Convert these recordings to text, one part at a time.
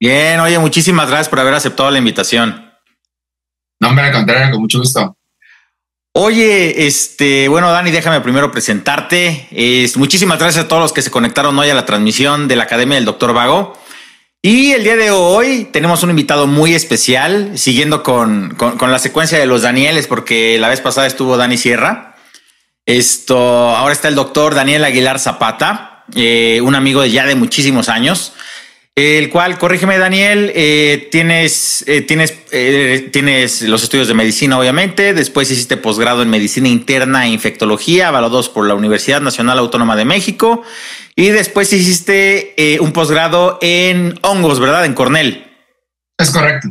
Bien, oye, muchísimas gracias por haber aceptado la invitación. No, hombre, al contrario, con mucho gusto. Oye, este, bueno, Dani, déjame primero presentarte. muchísimas gracias a todos los que se conectaron hoy a la transmisión de la Academia del Doctor Vago. Y el día de hoy tenemos un invitado muy especial, siguiendo con, la secuencia de los Danieles, porque la vez pasada estuvo Dani Sierra. Esto, ahora está el doctor Daniel Aguilar Zapata, eh, un amigo de ya de muchísimos años el cual, corrígeme Daniel, eh, tienes, eh, tienes, eh, tienes los estudios de medicina, obviamente, después hiciste posgrado en medicina interna e infectología, avalados por la Universidad Nacional Autónoma de México, y después hiciste un posgrado en hongos, ¿verdad? En Cornell. Es correcto.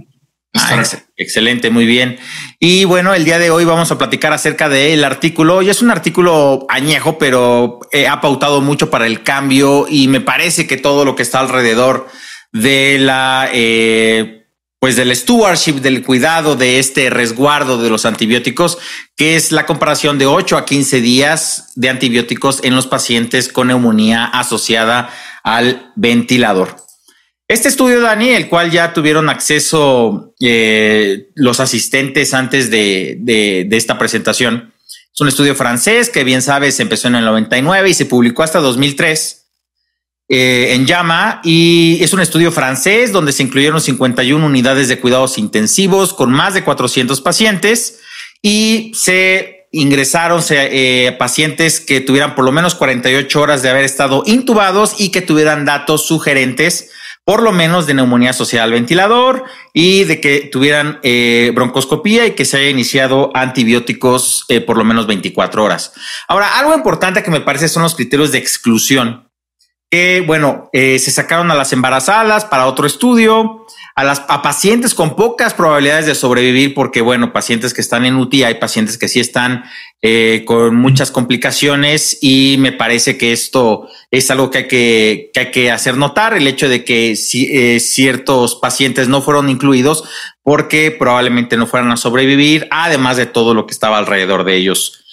Ah, excelente, muy bien. Y bueno, el día de hoy vamos a platicar acerca del artículo. Y es un artículo añejo, pero ha pautado mucho para el cambio y me parece que todo lo que está alrededor de la, eh, pues del stewardship, del cuidado de este resguardo de los antibióticos, que es la comparación de 8 a 15 días de antibióticos en los pacientes con neumonía asociada al ventilador. Este estudio, Dani, el cual ya tuvieron acceso eh, los asistentes antes de, de, esta presentación, es un estudio francés que bien sabes empezó en el 99 y se publicó hasta 2003 eh, en llama y es un estudio francés donde se incluyeron 51 unidades de cuidados intensivos con más de 400 pacientes y se ingresaron eh, pacientes que tuvieran por lo menos 48 horas de haber estado intubados y que tuvieran datos sugerentes por lo menos de neumonía asociada al ventilador y de que tuvieran eh, broncoscopía y que se haya iniciado antibióticos por lo menos 24 horas. Ahora, algo importante que me parece son los criterios de exclusión que, bueno, eh, se sacaron a las embarazadas para otro estudio, a las a pacientes con pocas probabilidades de sobrevivir, porque, bueno, pacientes que están en UTI, hay pacientes que sí están eh, con muchas complicaciones y me parece que esto es algo que hay que, que, hay que hacer notar, el hecho de que si, eh, ciertos pacientes no fueron incluidos porque probablemente no fueran a sobrevivir, además de todo lo que estaba alrededor de ellos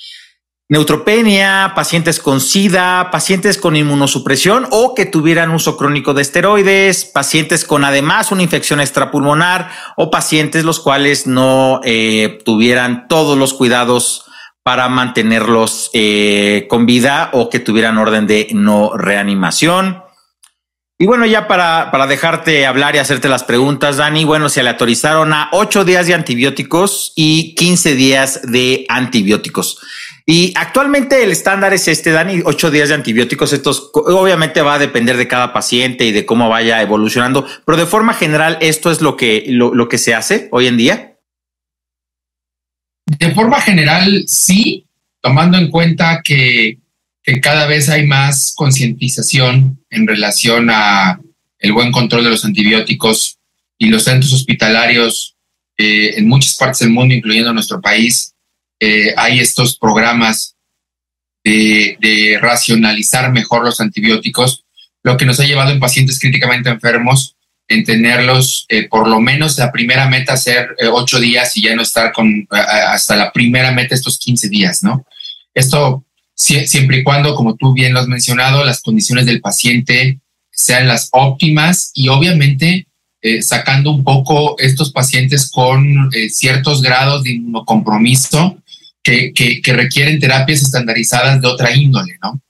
neutropenia, pacientes con SIDA, pacientes con inmunosupresión o que tuvieran uso crónico de esteroides, pacientes con además una infección extrapulmonar o pacientes los cuales no eh, tuvieran todos los cuidados para mantenerlos eh, con vida o que tuvieran orden de no reanimación. Y bueno, ya para, para dejarte hablar y hacerte las preguntas, Dani, bueno, se aleatorizaron a ocho días de antibióticos y 15 días de antibióticos. Y actualmente el estándar es este, Dani, ocho días de antibióticos. Estos obviamente va a depender de cada paciente y de cómo vaya evolucionando, pero de forma general, esto es lo que, lo, que se hace hoy en día. De forma general, sí, tomando en cuenta que, cada vez hay más concientización en relación a el buen control de los antibióticos y los centros hospitalarios eh, en muchas partes del mundo, incluyendo nuestro país, eh, hay estos programas de, racionalizar mejor los antibióticos, lo que nos ha llevado en pacientes críticamente enfermos en tenerlos eh, por lo menos la primera meta ser eh, ocho días y ya no estar con hasta la primera meta estos 15 días, ¿no? Esto siempre y cuando, como tú bien lo has mencionado, las condiciones del paciente sean las óptimas y obviamente sacando un poco estos pacientes con ciertos grados de inmunocompromiso que, requieren terapias estandarizadas de otra índole, ¿no?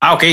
Ah, ok.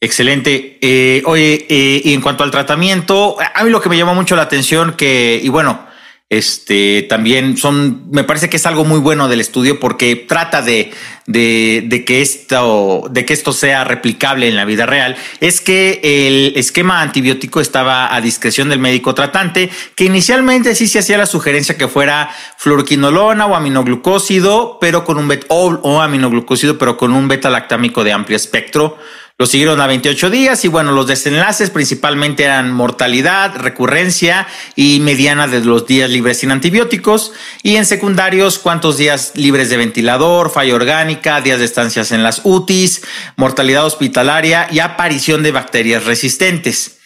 Excelente. Eh, oye, eh, y en cuanto al tratamiento, a mí lo que me llama mucho la atención que, y bueno, este también son, me parece que es algo muy bueno del estudio porque trata de, que esto, sea replicable en la vida real, es que el esquema antibiótico estaba a discreción del médico tratante, que inicialmente sí se hacía la sugerencia que fuera fluoroquinolona o aminoglucósido, pero con un bet o aminoglucósido, pero con un beta lactámico de amplio espectro lo siguieron a 28 días y bueno, los desenlaces principalmente eran mortalidad, recurrencia y mediana de los días libres sin antibióticos y en secundarios cuántos días libres de ventilador, falla orgánica, días de estancias en las UTIs, mortalidad hospitalaria y aparición de bacterias resistentes.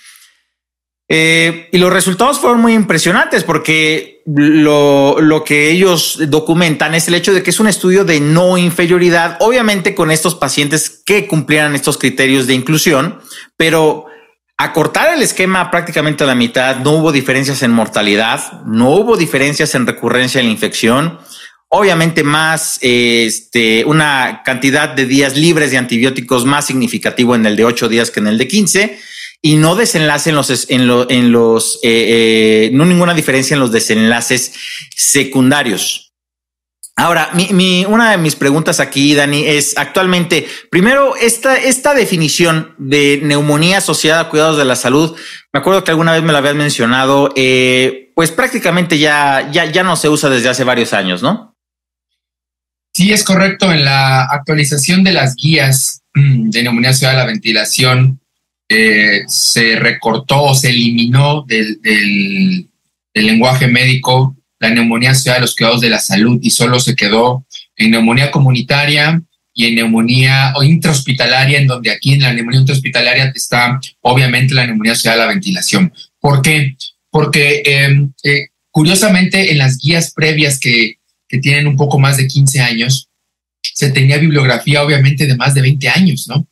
Eh, y los resultados fueron muy impresionantes porque lo, lo, que ellos documentan es el hecho de que es un estudio de no inferioridad, obviamente con estos pacientes que cumplieran estos criterios de inclusión, pero acortar el esquema prácticamente a la mitad, no hubo diferencias en mortalidad, no hubo diferencias en recurrencia en la infección. Obviamente más, este, una cantidad de días libres de antibióticos más significativo en el de 8 días que en el de 15 y no desenlace en los, en, en los, eh, eh, no ninguna diferencia en los desenlaces secundarios. Ahora, mi, una de mis preguntas aquí, Dani, es actualmente, primero, esta, esta definición de neumonía asociada a cuidados de la salud, me acuerdo que alguna vez me la habías mencionado, eh, pues prácticamente ya, ya, ya no se usa desde hace varios años, ¿no? Sí, es correcto. En la actualización de las guías de neumonía asociada a la ventilación, eh, se recortó o se eliminó del, del lenguaje médico la neumonía asociada a los cuidados de la salud y solo se quedó en neumonía comunitaria y en neumonía o intrahospitalaria, en donde aquí en la neumonía intrahospitalaria está obviamente la neumonía asociada a la ventilación. ¿Por qué? Porque em, eh, curiosamente en las guías previas que, que tienen un poco más de 15 años, se tenía bibliografía obviamente de más de 20 años, ¿no?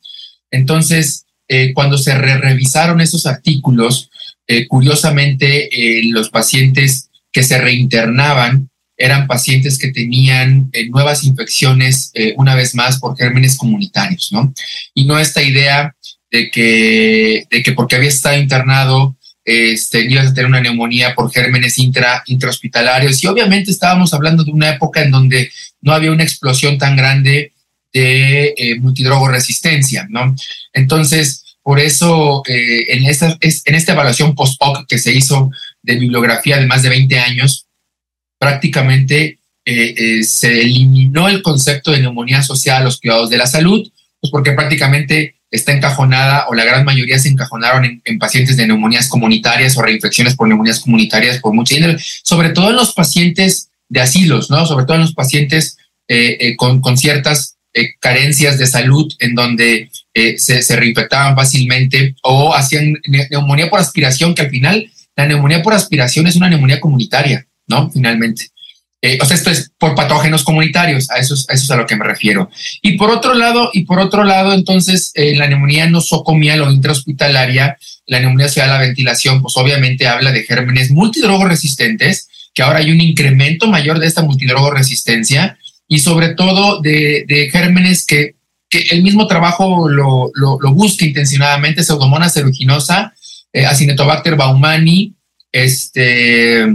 Entonces, eh, cuando se revisaron esos artículos, eh, curiosamente los pacientes que se reinternaban eran pacientes que tenían eh, nuevas infecciones eh, una vez más por gérmenes comunitarios, ¿no? Y no esta idea de que, de que porque había estado internado este, ibas a tener una neumonía por gérmenes intra, intrahospitalarios. Y obviamente estábamos hablando de una época en donde no había una explosión tan grande de eh, multidrogo resistencia, ¿no? Entonces, por eso, en, esta, en esta evaluación post-hoc que se hizo de bibliografía de más de 20 años, prácticamente eh, eh, se eliminó el concepto de neumonía asociada a los cuidados de la salud, pues porque prácticamente está encajonada o la gran mayoría se encajonaron en, pacientes de neumonías comunitarias o reinfecciones por neumonías comunitarias por mucha índole, sobre todo en los pacientes de asilos, ¿no? Sobre todo en los pacientes eh, con, con, ciertas carencias de salud en donde se, se, reinfectaban fácilmente o hacían neumonía por aspiración que al final la neumonía por aspiración es una neumonía comunitaria, ¿no? Finalmente. Eh, o sea, esto es por patógenos comunitarios, a eso, es, eso es a lo que me refiero. Y por otro lado, y por otro lado, entonces, eh, la neumonía nosocomial o intrahospitalaria, la neumonía asociada a la ventilación, pues obviamente habla de gérmenes multidrogo resistentes, que ahora hay un incremento mayor de esta multidrogo resistencia y sobre todo de, gérmenes que, que, el mismo trabajo lo, lo, lo busca intencionadamente, pseudomonas aeruginosa, eh, Acinetobacter baumani, este,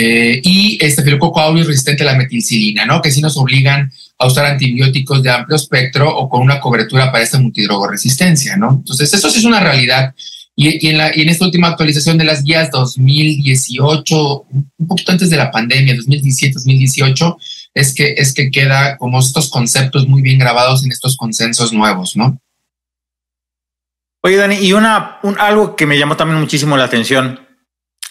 eh, y este aureus resistente a la metilcilina, ¿no? Que sí nos obligan a usar antibióticos de amplio espectro o con una cobertura para esta multidrogoresistencia, ¿no? Entonces, eso sí es una realidad. Y, en la, y en esta última actualización de las guías 2018, un poquito antes de la pandemia, 2017-2018, es que, es que queda como estos conceptos muy bien grabados en estos consensos nuevos, ¿no? Oye, Dani, y una, un, algo que me llamó también muchísimo la atención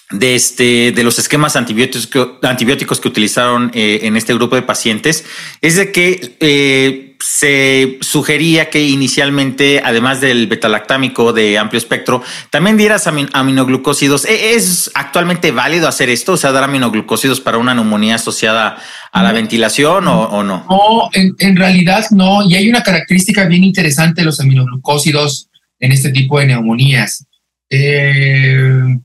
de este de los esquemas antibióticos que, antibióticos que utilizaron eh, en este grupo de pacientes es de que eh, se sugería que inicialmente además del betalactámico de amplio espectro también dieras amin aminoglucósidos. ¿E-, es actualmente válido hacer esto o sea dar aminoglucósidos para una neumonía asociada a la ventilación o, o, no no en, en realidad no. Y hay una característica bien interesante de los aminoglucósidos en este tipo de neumonías. Eh,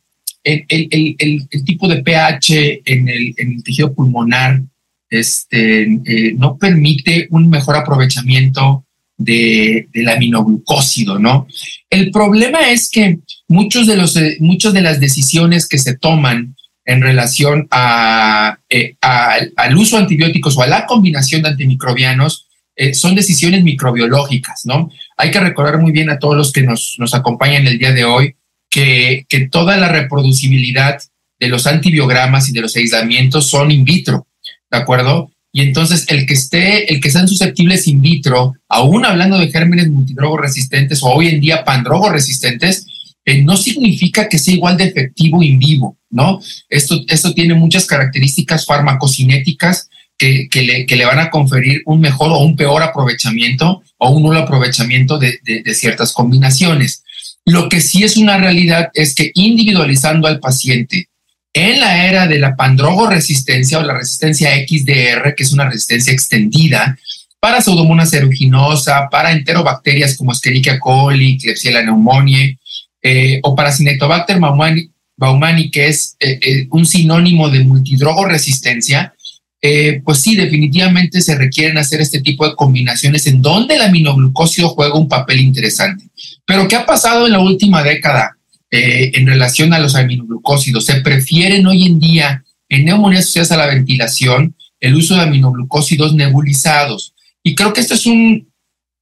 el, tipo de pH en el, tejido pulmonar este, eh, no permite un mejor aprovechamiento de, del aminoglucósido, ¿no? El problema es que muchos de, los, eh, muchas de las decisiones que se toman en relación a, al uso de antibióticos o a la combinación de antimicrobianos son decisiones microbiológicas, ¿no? hay que recordar muy bien a todos los que nos, nos acompañan el día de hoy que, que toda la reproducibilidad de los antibiogramas y de los aislamientos son in vitro, ¿de acuerdo? Y entonces el que esté, el que sean susceptibles in vitro, aún hablando de gérmenes multidrogo resistentes o hoy en día pandrogo resistentes, eh, no significa que sea igual de efectivo in vivo, ¿no? Esto, esto tiene muchas características farmacocinéticas que, que, le, que le van a conferir un mejor o un peor aprovechamiento o un nulo aprovechamiento de, ciertas combinaciones. Lo que sí es una realidad es que individualizando al paciente en la era de la pandrogo resistencia o la resistencia XDR, que es una resistencia extendida, para Pseudomonas aeruginosa, para enterobacterias como Escherichia coli, Klebsiella pneumoniae, eh, o para Cinetobacter baumani, que es eh, eh, un sinónimo de multidrogo resistencia, pues sí, definitivamente se requieren hacer este tipo de combinaciones en donde el aminoglucósido juega un papel interesante. Pero ¿qué ha pasado en la última década en relación a los aminoglucósidos? Se prefieren hoy en día en neumonías asociadas a la ventilación el uso de aminoglucósidos nebulizados. Y creo que esto es un,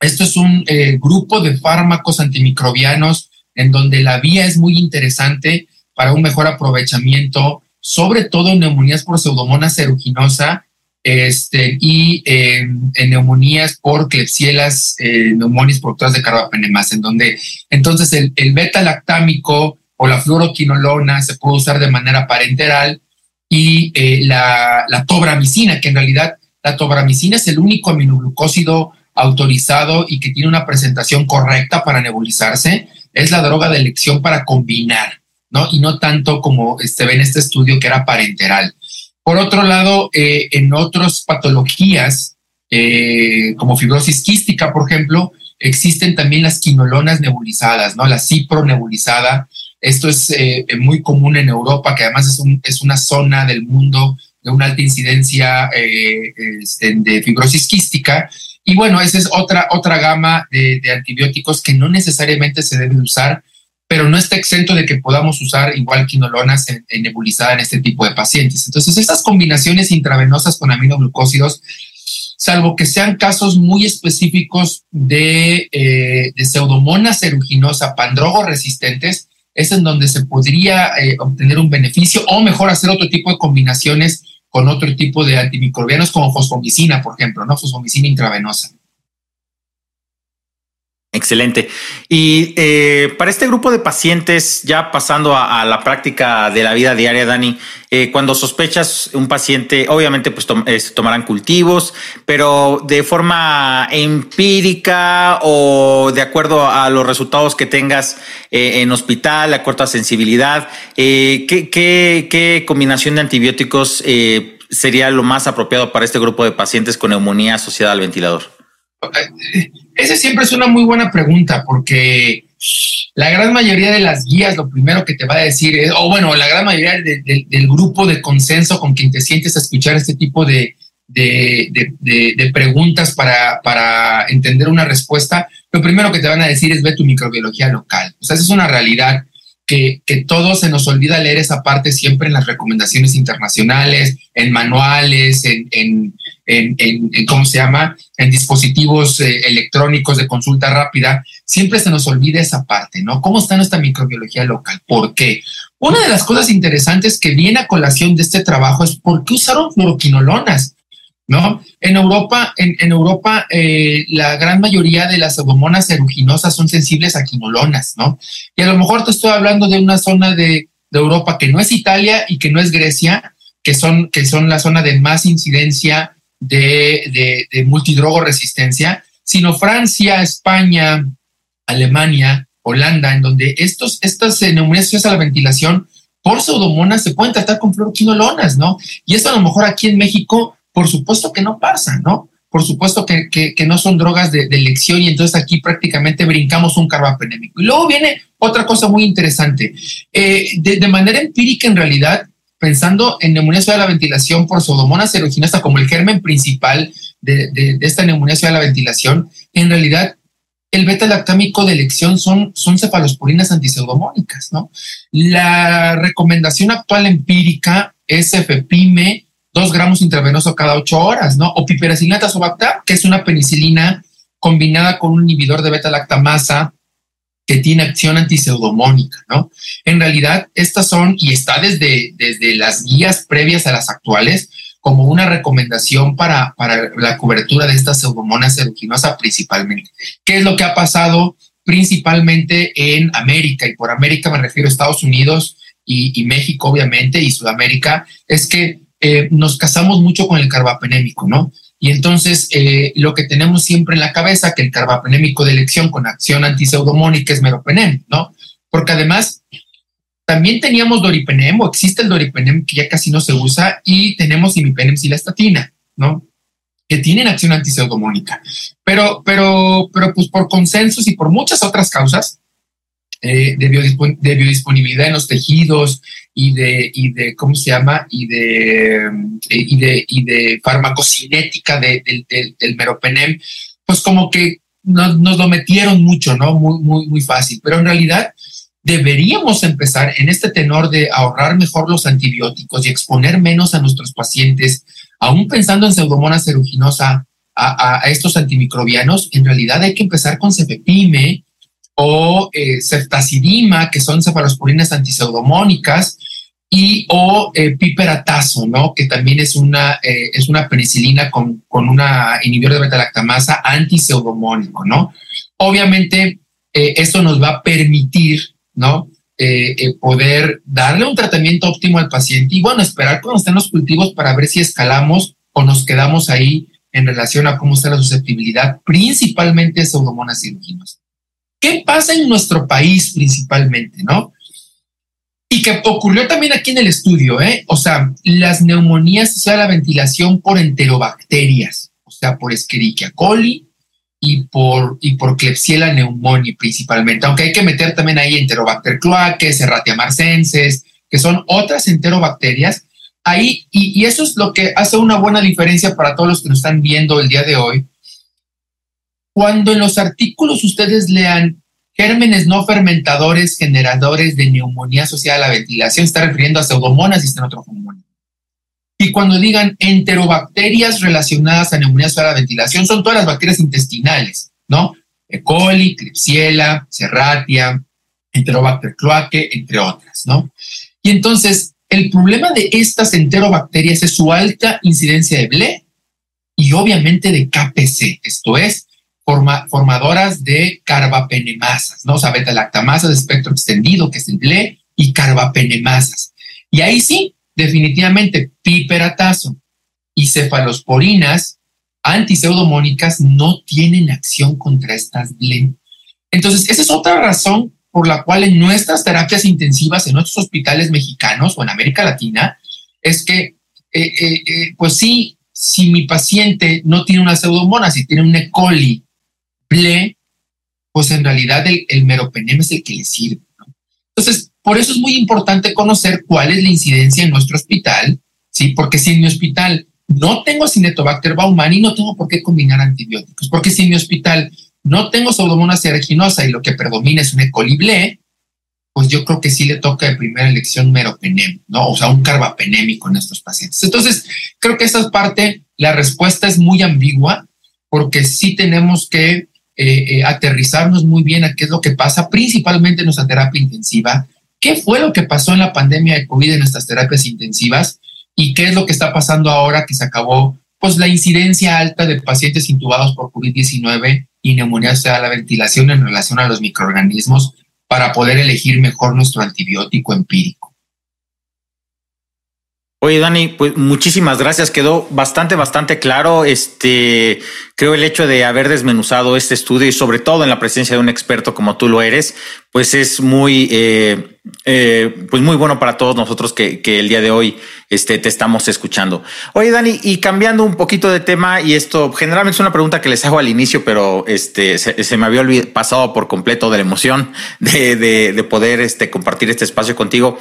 esto es un eh, grupo de fármacos antimicrobianos en donde la vía es muy interesante para un mejor aprovechamiento, sobre todo en neumonías por pseudomonas aeruginosa este, y en neumonías por clepsielas eh, neumonias productoras de carbapenemas, en donde entonces el, el beta lactámico o la fluoroquinolona se puede usar de manera parenteral y eh, la, tobramicina, que en realidad la tobramicina es el único aminoglucósido autorizado y que tiene una presentación correcta para nebulizarse, es la droga de elección para combinar, ¿no? Y no tanto como se este, ve en este estudio que era parenteral. Por otro lado, eh, en otras patologías, eh, como fibrosis quística, por ejemplo, existen también las quinolonas nebulizadas, ¿no? La cipro nebulizada. Esto es eh, muy común en Europa, que además es, un, es una zona del mundo de una alta incidencia eh, este, de fibrosis quística. Y bueno, esa es otra, otra gama de, antibióticos que no necesariamente se debe usar, pero no está exento de que podamos usar igual quinolonas en, nebulizada en este tipo de pacientes. Entonces, estas combinaciones intravenosas con aminoglucósidos, salvo que sean casos muy específicos de, eh, de pseudomonas eruginosa pandrogo resistentes, es en donde se podría eh, obtener un beneficio o mejor hacer otro tipo de combinaciones con otro tipo de antimicrobianos como fosfomicina, por ejemplo, ¿no? Fosfomicina intravenosa. Excelente. Y eh, para este grupo de pacientes, ya pasando a, la práctica de la vida diaria, Dani, eh, cuando sospechas un paciente, obviamente pues tomarán cultivos, pero de forma empírica o de acuerdo a los resultados que tengas eh, en hospital, a sensibilidad, ¿qué, qué, combinación de antibióticos sería lo más apropiado para este grupo de pacientes con neumonía asociada al ventilador? Esa siempre es una muy buena pregunta porque la gran mayoría de las guías lo primero que te va a decir es, o bueno, la gran mayoría del grupo de consenso con quien te sientes a escuchar este tipo de, de, preguntas para, para, entender una respuesta, lo primero que te van a decir es ve tu microbiología local. O sea, esa es una realidad que, todo se nos olvida leer esa parte siempre en las recomendaciones internacionales, en manuales, en, en en, ¿cómo se llama?, en dispositivos eh, electrónicos de consulta rápida, siempre se nos olvida esa parte, ¿no? ¿Cómo está nuestra microbiología local? ¿Por qué? Una de las cosas interesantes que viene a colación de este trabajo es por qué usaron fluoroquinolonas, ¿no? En Europa, en, Europa eh, la gran mayoría de las hormonas eruginosas son sensibles a quinolonas, ¿no? Y a lo mejor te estoy hablando de una zona de, Europa que no es Italia y que no es Grecia, que son, que son la zona de más incidencia de, de, multidrogo resistencia, sino Francia, España, Alemania, Holanda, en donde estos, estas neumonías a la ventilación por pseudomonas se pueden tratar con fluoroquinolonas, ¿no? Y esto a lo mejor aquí en México, por supuesto que no pasa, ¿no? Por supuesto que, no son drogas de, elección y entonces aquí prácticamente brincamos un carbapenémico. Y luego viene otra cosa muy interesante. Eh, de, manera empírica, en realidad, pensando en neumonía de la ventilación por pseudomonas aeruginosa como el germen principal de, esta neumonía de la ventilación, en realidad el beta-lactámico de elección son, son cefalosporinas antiseudomónicas, ¿no? La recomendación actual empírica es FEPIME 2 gramos intravenoso cada 8 horas, ¿no? O piperacilina tazobactam, que es una penicilina combinada con un inhibidor de beta-lactamasa que tiene acción antiseudomónica, ¿no? En realidad, estas son, y está desde, desde las guías previas a las actuales, como una recomendación para, para la cobertura de esta pseudomonas aeruginosa principalmente. ¿Qué es lo que ha pasado principalmente en América? Y por América me refiero a Estados Unidos y México, obviamente, y Sudamérica, es que eh, nos casamos mucho con el carbapenémico, ¿no? Y entonces eh, lo que tenemos siempre en la cabeza, que el carbapenémico de elección con acción antiseudomónica es meropenem, ¿no? Porque además también teníamos doripenem o existe el doripenem que ya casi no se usa y tenemos imipenem estatina, ¿no? que tienen acción antipseudomónica. Pero, pero, pero pues por consensos y por muchas otras causas eh, de, biodisponibilidad en los tejidos y de, y de ¿cómo se llama? Y de, eh, y de, y de farmacocinética del meropenem, pues como que nos, nos, lo metieron mucho, ¿no? Muy, muy, muy fácil. Pero en realidad deberíamos empezar en este tenor de ahorrar mejor los antibióticos y exponer menos a nuestros pacientes aún pensando en pseudomonas aeruginosa a, estos antimicrobianos, en realidad hay que empezar con cefepime o eh, que son cefalosporinas antiseudomónicas, y o eh, piperatazo, ¿no? Que también es una, eh, es una penicilina con, con una inhibidor de beta-lactamasa antiseudomónico, ¿no? Obviamente, esto nos va a permitir, ¿no? Eh, eh, poder darle un tratamiento óptimo al paciente y bueno, esperar cuando estén los cultivos para ver si escalamos o nos quedamos ahí en relación a cómo está la susceptibilidad, principalmente pseudomonas ciruginas. ¿Qué pasa en nuestro país principalmente, no? Y que ocurrió también aquí en el estudio, ¿eh? O sea, las neumonías, o sea, la ventilación por enterobacterias, o sea, por Escherichia coli, y por, y por Klebsiella pneumoniae principalmente, aunque hay que meter también ahí Enterobacter cloaques, Serratia marcenses, que son otras enterobacterias. Ahí, y, y, eso es lo que hace una buena diferencia para todos los que nos están viendo el día de hoy. Cuando en los artículos ustedes lean gérmenes no fermentadores generadores de neumonía asociada a la ventilación, está refiriendo a pseudomonas y estenotrofomonas. Y cuando digan enterobacterias relacionadas a neumonía asociada a la ventilación, son todas las bacterias intestinales, ¿no? E. coli, Klebsiella, Serratia, Enterobacter cloaque, entre otras, ¿no? Y entonces, el problema de estas enterobacterias es su alta incidencia de BLE y obviamente de KPC, esto es, formadoras de carbapenemasas, ¿no? O sea, beta-lactamasas de espectro extendido, que es el BLE, y carbapenemasas. Y ahí sí, definitivamente piperatazo y cefalosporinas antiseudomónicas no tienen acción contra estas BLE. Entonces, esa es otra razón por la cual en nuestras terapias intensivas, en nuestros hospitales mexicanos o en América Latina, es que, eh, eh, eh, pues sí, si mi paciente no tiene una pseudomona, si tiene un E. coli BLE, pues en realidad el, el meropenem es el que le sirve. Entonces, por eso es muy importante conocer cuál es la incidencia en nuestro hospital, ¿sí? Porque si en mi hospital no tengo Cinetobacter baumani, no tengo por qué combinar antibióticos. Porque si en mi hospital no tengo Pseudomonas aeruginosa y lo que predomina es un E. coli pues yo creo que sí le toca de primera elección meropenem, ¿no? O sea, un carbapenémico en estos pacientes. Entonces, creo que esa parte, la respuesta es muy ambigua, porque sí tenemos que eh, eh, aterrizarnos muy bien a qué es lo que pasa, principalmente en nuestra terapia intensiva, qué fue lo que pasó en la pandemia de COVID en nuestras terapias intensivas y qué es lo que está pasando ahora que se acabó pues la incidencia alta de pacientes intubados por COVID-19 y neumonía a la ventilación en relación a los microorganismos para poder elegir mejor nuestro antibiótico empírico. Oye, Dani, pues muchísimas gracias. Quedó bastante, bastante claro. Este, creo el hecho de haber desmenuzado este estudio y sobre todo en la presencia de un experto como tú lo eres, pues es muy, eh, eh, pues muy bueno para todos nosotros que, el día de hoy este, te estamos escuchando. Oye, Dani, y cambiando un poquito de tema, y esto generalmente es una pregunta que les hago al inicio, pero este, se, me había pasado por completo de la emoción de poder este, compartir este espacio contigo.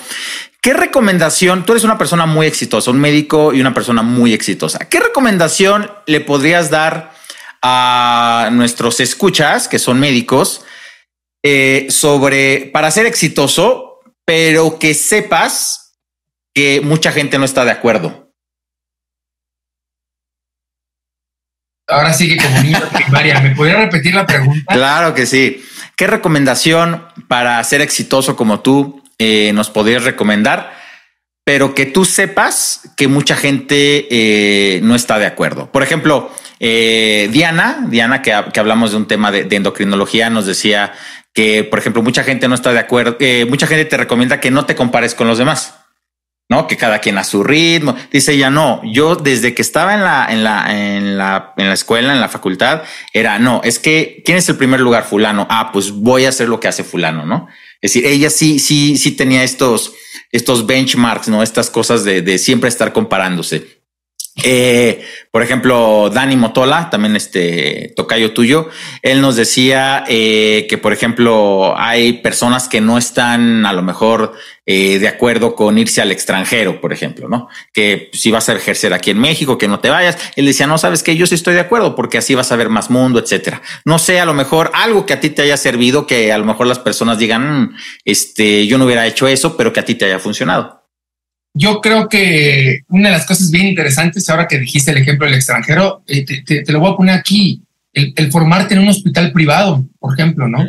¿Qué recomendación? Tú eres una persona muy exitosa, un médico y una persona muy exitosa. ¿Qué recomendación le podrías dar a nuestros escuchas, que son médicos, eh, sobre para ser exitoso, pero que sepas que mucha gente no está de acuerdo? Ahora sí que como niño primaria, ¿me podría repetir la pregunta? Claro que sí. ¿Qué recomendación para ser exitoso como tú eh, nos podrías recomendar, pero que tú sepas que mucha gente eh, no está de acuerdo. Por ejemplo, eh, Diana, Diana, que, hablamos de un tema de, endocrinología, nos decía que, por ejemplo, mucha gente no está de acuerdo, mucha gente te recomienda que no te compares con los demás. ¿no? Que cada quien a su ritmo. Dice ella, no, yo desde que estaba en la, en la, en la, en la escuela, en la facultad, era, no, es que, ¿quién es el primer lugar? Fulano. Ah, pues voy a hacer lo que hace fulano, ¿no? Es decir, ella sí, sí, sí tenía estos, estos benchmarks, ¿no? Estas cosas de, de siempre estar comparándose. Eh, por ejemplo, Dani Motola, también este tocayo tuyo, él nos decía eh, que, por ejemplo, hay personas que no están a lo mejor eh, de acuerdo con irse al extranjero, por ejemplo, ¿no? Que si vas a ejercer aquí en México, que no te vayas. Él decía, no, sabes que yo sí estoy de acuerdo porque así vas a ver más mundo, etcétera. No sé, a lo mejor algo que a ti te haya servido, que a lo mejor las personas digan, mm, este, yo no hubiera hecho eso, pero que a ti te haya funcionado yo creo que una de las cosas bien interesantes, ahora que dijiste el ejemplo del extranjero, eh, te, lo voy a poner aquí, el, formarte en un hospital privado, por ejemplo, ¿no?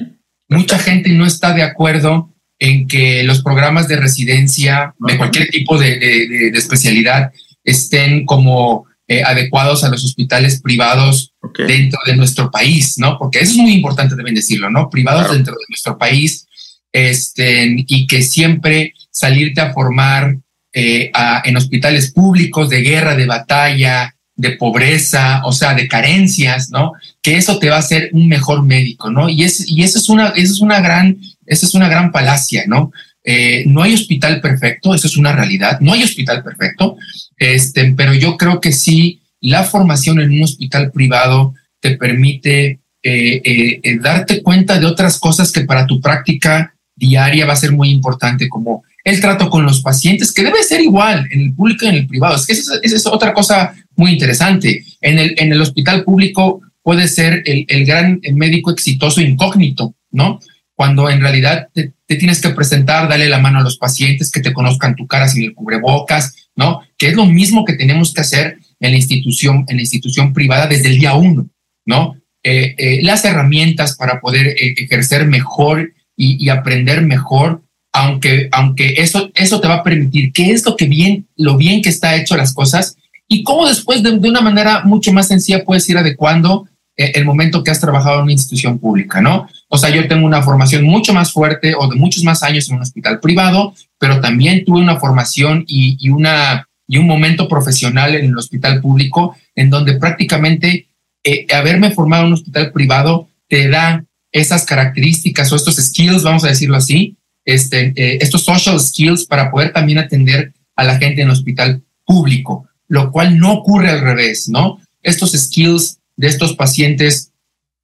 Mucha gente no está de acuerdo en que los programas de residencia de cualquier tipo de, especialidad estén como eh, adecuados a los hospitales privados dentro de nuestro país, ¿no? Porque eso es muy importante, deben decirlo, ¿no? Privados dentro de nuestro país, este, y que siempre salirte a formar eh, en hospitales públicos de guerra, de batalla, de pobreza, o sea, de carencias, ¿no? Que eso te va a hacer un mejor médico, ¿no? Y, es, y eso, es una, eso es una gran, eso es una gran palacia, ¿no? Eh, no hay hospital perfecto, eso es una realidad, no hay hospital perfecto, este, pero yo creo que sí, la formación en un hospital privado te permite eh, darte cuenta de otras cosas que para tu práctica diaria va a ser muy importante, como el trato con los pacientes, que debe ser igual en el público y en el privado. Es que esa es, otra cosa muy interesante. En el, en el hospital público puede ser el, el gran médico exitoso incógnito, ¿no? Cuando en realidad te, tienes que presentar, darle la mano a los pacientes, que te conozcan tu cara sin el cubrebocas, ¿no? Que es lo mismo que tenemos que hacer en la institución, en la institución privada desde el día uno, ¿no? Eh, eh, las herramientas para poder eh, ejercer mejor y, y aprender mejor aunque, aunque eso, eso te va a permitir qué es lo que bien, lo bien que está hecho las cosas y cómo después de, una manera mucho más sencilla puedes ir adecuando eh, el momento que has trabajado en una institución pública, ¿no? O sea, yo tengo una formación mucho más fuerte o de muchos más años en un hospital privado, pero también tuve una formación y, y una, y un momento profesional en el hospital público en donde prácticamente eh, haberme formado en un hospital privado te da esas características o estos skills, vamos a decirlo así, este, eh, estos social skills para poder también atender a la gente en el hospital público, lo cual no ocurre al revés, ¿no? Estos skills de estos pacientes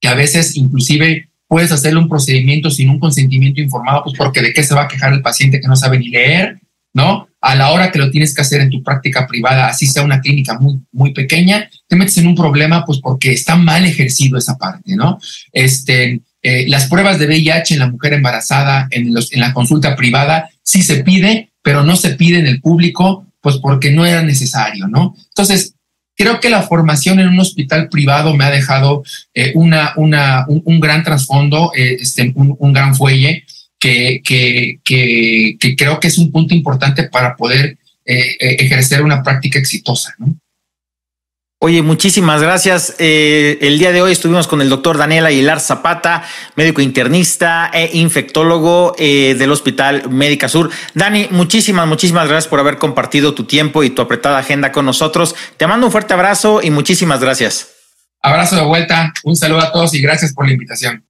que a veces inclusive puedes hacerle un procedimiento sin un consentimiento informado, pues porque de qué se va a quejar el paciente que no sabe ni leer, ¿no? A la hora que lo tienes que hacer en tu práctica privada, así sea una clínica muy, muy pequeña, te metes en un problema, pues porque está mal ejercido esa parte, ¿no? Este, eh, las pruebas de VIH en la mujer embarazada en, los, en la consulta privada sí se pide, pero no se pide en el público, pues porque no era necesario, ¿no? Entonces, creo que la formación en un hospital privado me ha dejado eh, una, una, un, gran trasfondo, eh, este, un, gran fuelle que, que, que, creo que es un punto importante para poder ejercer una práctica exitosa, ¿no? Oye, muchísimas gracias. Eh, el día de hoy estuvimos con el doctor Daniel Aguilar Zapata, médico internista e infectólogo eh, del Hospital Médica Sur. Dani, muchísimas, muchísimas gracias por haber compartido tu tiempo y tu apretada agenda con nosotros. Te mando un fuerte abrazo y muchísimas gracias. Abrazo de vuelta, un saludo a todos y gracias por la invitación.